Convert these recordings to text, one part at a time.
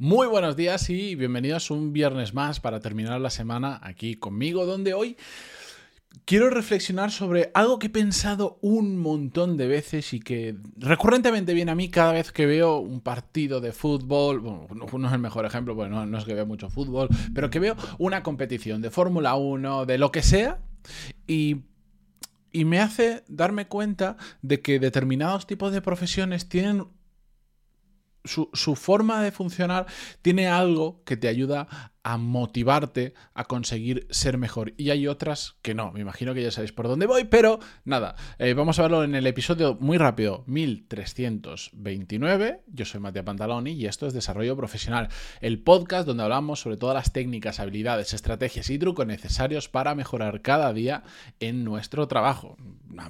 Muy buenos días y bienvenidos un viernes más para terminar la semana aquí conmigo, donde hoy quiero reflexionar sobre algo que he pensado un montón de veces y que recurrentemente viene a mí cada vez que veo un partido de fútbol, bueno, no es el mejor ejemplo, porque no, es que veo mucho fútbol, pero que veo una competición de Fórmula 1, de lo que sea, y me hace darme cuenta de que determinados tipos de profesiones tienen su, forma de funcionar tiene algo que te ayuda a motivarte a conseguir ser mejor. Y hay otras que no. Me imagino que ya sabéis por dónde voy, pero nada, eh, vamos a verlo en el episodio muy rápido, 1329. Yo soy Matías Pantaloni y esto es Desarrollo Profesional, el podcast donde hablamos sobre todas las técnicas, habilidades, estrategias y trucos necesarios para mejorar cada día en nuestro trabajo.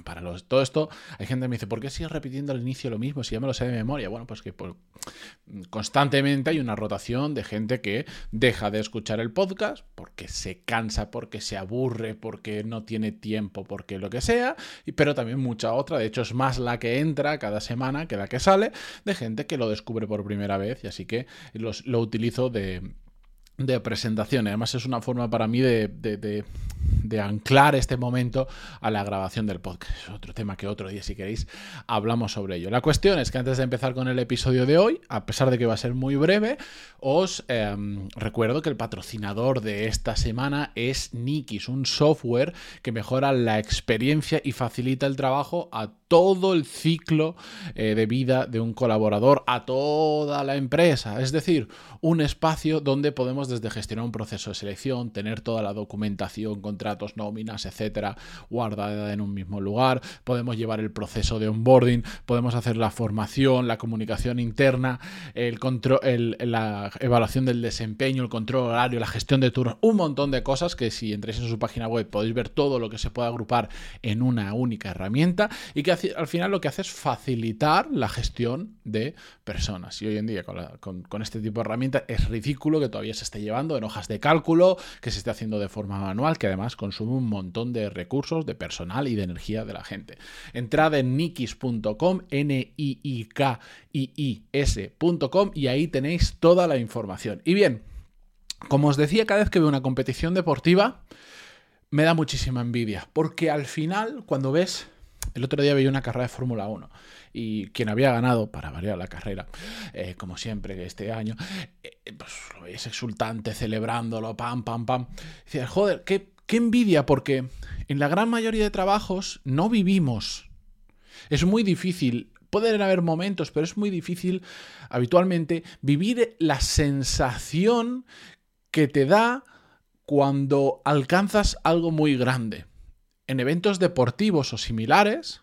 Para los, todo esto, hay gente que me dice, ¿por qué sigues repitiendo al inicio lo mismo si ya me lo sé de memoria? Bueno, pues que constantemente hay una rotación de gente que deja de escuchar el podcast porque se cansa, porque se aburre, porque no tiene tiempo, porque lo que sea, pero también mucha otra, de hecho es más la que entra cada semana que la que sale, de gente que lo descubre por primera vez y así que los, lo utilizo de, de presentación. Además es una forma para mí de, de, anclar este momento a la grabación del podcast. Es otro tema que otro día, si queréis, hablamos sobre ello. La cuestión es que antes de empezar con el episodio de hoy, a pesar de que va a ser muy breve, os eh, recuerdo que el patrocinador de esta semana es Nikis, un software que mejora la experiencia y facilita el trabajo a todo el ciclo eh, de vida de un colaborador, a toda la empresa. Es decir, un espacio donde podemos desde gestionar un proceso de selección, tener toda la documentación, contratos, nóminas, etcétera, guardada en un mismo lugar, podemos llevar el proceso de onboarding, podemos hacer la formación, la comunicación interna, el control, la evaluación del desempeño, el control horario, la gestión de turnos, un montón de cosas que si entréis en su página web podéis ver todo lo que se puede agrupar en una única herramienta y que al final lo que hace es facilitar la gestión de personas. Y hoy en día con, este tipo de herramientas es ridículo que todavía se esté llevando en hojas de cálculo, que se esté haciendo de forma manual, que además consume un montón de recursos, de personal y de energía de la gente. Entrad en nikis.com, n i i k i i s.com y ahí tenéis toda la información. Y bien, como os decía, cada vez que veo una competición deportiva, me da muchísima envidia, porque al final, cuando ves el otro día veía una carrera de Fórmula 1 y quien había ganado, para variar la carrera, eh, como siempre este año, eh, pues lo veis exultante, celebrándolo, pam, pam, pam. Decía, joder, qué, qué envidia, porque en la gran mayoría de trabajos no vivimos. Es muy difícil Pueden haber momentos, pero es muy difícil habitualmente vivir la sensación que te da cuando alcanzas algo muy grande en eventos deportivos o similares,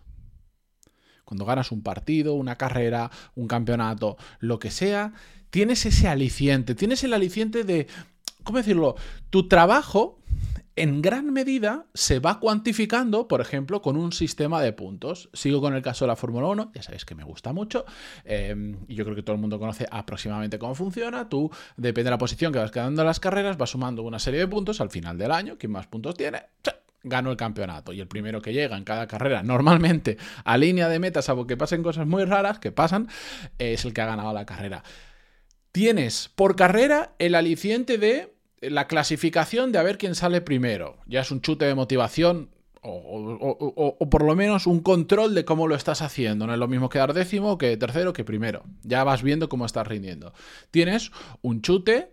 cuando ganas un partido, una carrera, un campeonato, lo que sea, tienes ese aliciente, tienes el aliciente de, ¿cómo decirlo? Tu trabajo en gran medida se va cuantificando, por ejemplo, con un sistema de puntos. Sigo con el caso de la Fórmula 1, ya sabéis que me gusta mucho, eh, y yo creo que todo el mundo conoce aproximadamente cómo funciona. Tú, depende de la posición que vas quedando en las carreras, vas sumando una serie de puntos al final del año. Quien más puntos tiene, gano el campeonato. Y el primero que llega en cada carrera, normalmente a línea de meta, salvo que pasen cosas muy raras, que pasan, es el que ha ganado la carrera. Tienes por carrera el aliciente de la clasificación de a ver quién sale primero. Ya es un chute de motivación o, o, por lo menos un control de cómo lo estás haciendo. No es lo mismo quedar décimo que tercero que primero. Ya vas viendo cómo estás rindiendo. Tienes un chute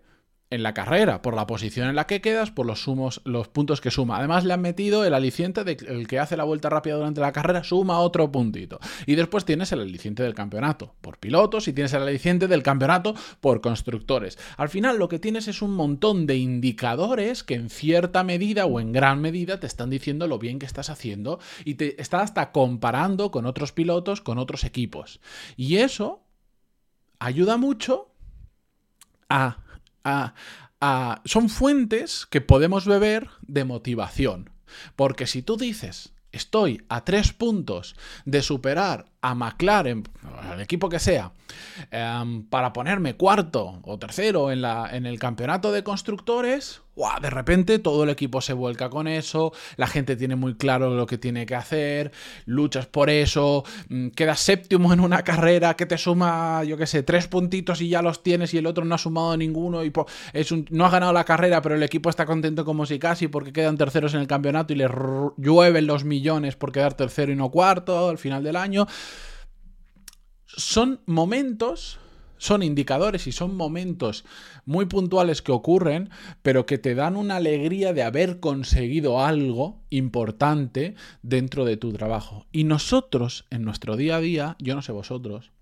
en la carrera, por la posición en la que quedas, por los sumos, los puntos que suma. Además le han metido el aliciente de que el que hace la vuelta rápida durante la carrera suma otro puntito. Y después tienes el aliciente del campeonato por pilotos y tienes el aliciente del campeonato por constructores. Al final lo que tienes es un montón de indicadores que en cierta medida o en gran medida te están diciendo lo bien que estás haciendo y te está hasta comparando con otros pilotos, con otros equipos. Y eso ayuda mucho a son fuentes que podemos beber de motivación. Porque si tú dices, estoy a tres puntos de superar a McLaren, al equipo que sea, em, para ponerme cuarto o tercero en, la, en el campeonato de constructores, de repente todo el equipo se vuelca con eso, la gente tiene muy claro lo que tiene que hacer, luchas por eso, mm, quedas séptimo en una carrera que te suma, yo qué sé, tres puntitos y ya los tienes y el otro no ha sumado ninguno y es no ha ganado la carrera, pero el equipo está contento como si casi porque quedan terceros en el campeonato y le llueven los millones por quedar tercero y no cuarto al final del año. Son momentos son indicadores y son momentos muy puntuales que ocurren, pero que te dan una alegría de haber conseguido algo importante dentro de tu trabajo. Y nosotros, en nuestro día a día, yo no sé vosotros,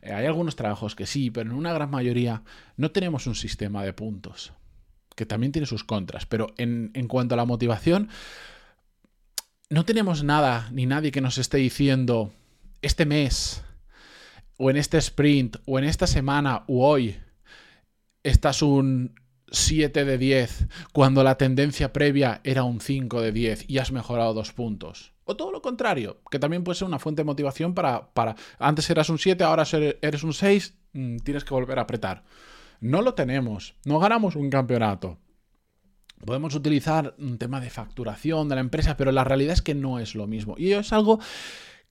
eh, hay algunos trabajos que sí, pero en una gran mayoría no tenemos un sistema de puntos, que también tiene sus contras, pero en, en cuanto a la motivación, no tenemos nada ni nadie que nos esté diciendo, este mes o en este sprint, o en esta semana, o hoy, estás un 7 de 10, cuando la tendencia previa era un 5 de 10 y has mejorado dos puntos. O todo lo contrario, que también puede ser una fuente de motivación para, para antes eras un 7, ahora eres un 6, mm, tienes que volver a apretar. No lo tenemos, no ganamos un campeonato. Podemos utilizar un tema de facturación de la empresa, pero la realidad es que no es lo mismo. Y es algo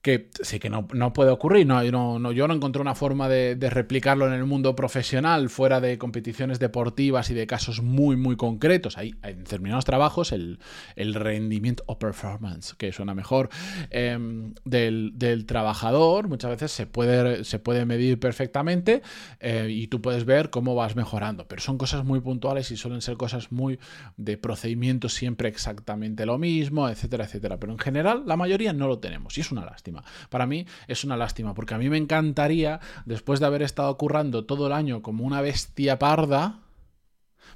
que sí que no, puede ocurrir. No, no, yo no encontré una forma de, replicarlo en el mundo profesional, fuera de competiciones deportivas y de casos muy, muy concretos. Hay, en determinados trabajos el, rendimiento o performance, que suena mejor, em, del, trabajador muchas veces se puede, se puede medir perfectamente eh, y tú puedes ver cómo vas mejorando. Pero son cosas muy puntuales y suelen ser cosas muy de procedimientos siempre exactamente lo mismo, etcétera, etcétera. Pero en general la mayoría no lo tenemos y es una lástima. Para mí es una lástima, porque a mí me encantaría, después de haber estado currando todo el año como una bestia parda,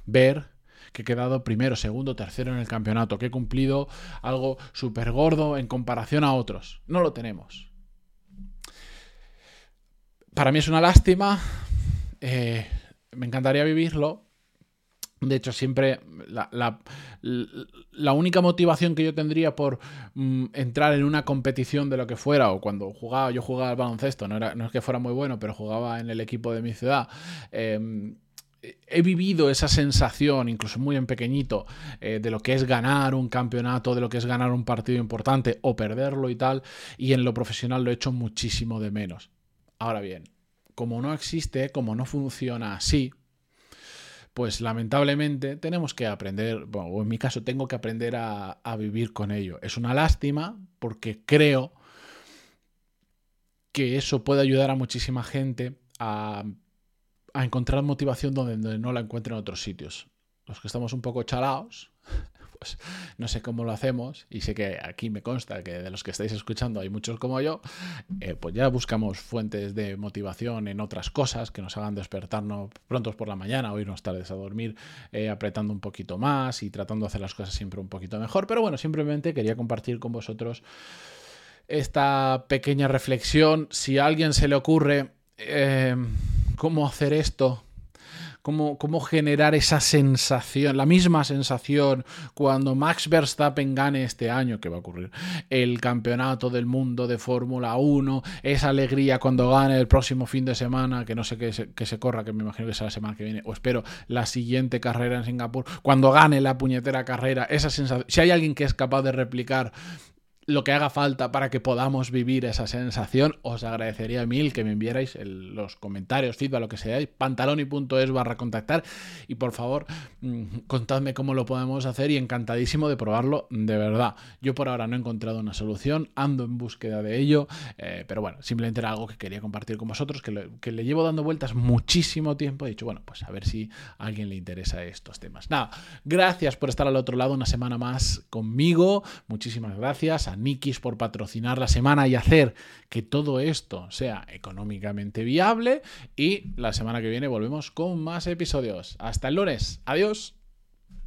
ver que he quedado primero, segundo, tercero en el campeonato, que he cumplido algo súper gordo en comparación a otros. No lo tenemos. Para mí es una lástima. Eh, me encantaría vivirlo, de hecho, siempre la, única motivación que yo tendría por mm, entrar en una competición de lo que fuera, o cuando jugaba, yo jugaba al baloncesto, no, era, no es que fuera muy bueno, pero jugaba en el equipo de mi ciudad. Em, he vivido esa sensación, incluso muy en pequeñito, eh, de lo que es ganar un campeonato, de lo que es ganar un partido importante o perderlo y tal, y en lo profesional lo he hecho muchísimo de menos. Ahora bien, como no existe, como no funciona así, pues lamentablemente tenemos que aprender, o en mi caso tengo que aprender a, vivir con ello. Es una lástima porque creo que eso puede ayudar a muchísima gente a, a encontrar motivación donde, no la encuentren en otros sitios. Los que estamos un poco chalados, pues no sé cómo lo hacemos y sé que aquí me consta que de los que estáis escuchando hay muchos como yo, eh, pues ya buscamos fuentes de motivación en otras cosas que nos hagan despertarnos prontos por la mañana o irnos tardes a dormir eh, apretando un poquito más y tratando de hacer las cosas siempre un poquito mejor. Pero bueno, simplemente quería compartir con vosotros esta pequeña reflexión. Si a alguien se le ocurre eh, cómo hacer esto, cómo, generar esa sensación, la misma sensación cuando Max Verstappen gane este año, que va a ocurrir, el campeonato del mundo de Fórmula 1, esa alegría cuando gane el próximo fin de semana, que no sé qué se, se corra, que me imagino que será la semana que viene, o espero la siguiente carrera en Singapur, cuando gane la puñetera carrera, esa sensación, si hay alguien que es capaz de replicar lo que haga falta para que podamos vivir esa sensación. Os agradecería mil que me enviarais los comentarios, feedback, lo que seáis, pantaloni.es barra contactar y por favor mm, contadme cómo lo podemos hacer y encantadísimo de probarlo de verdad. Yo por ahora no he encontrado una solución, ando en búsqueda de ello, eh, pero bueno, simplemente era algo que quería compartir con vosotros, que, que le llevo dando vueltas muchísimo tiempo. He dicho, bueno, pues a ver si a alguien le interesa estos temas. Nada, gracias por estar al otro lado una semana más conmigo. Muchísimas gracias a Nikis por patrocinar la semana y hacer que todo esto sea económicamente viable. Y la semana que viene volvemos con más episodios. Hasta el lunes. Adiós.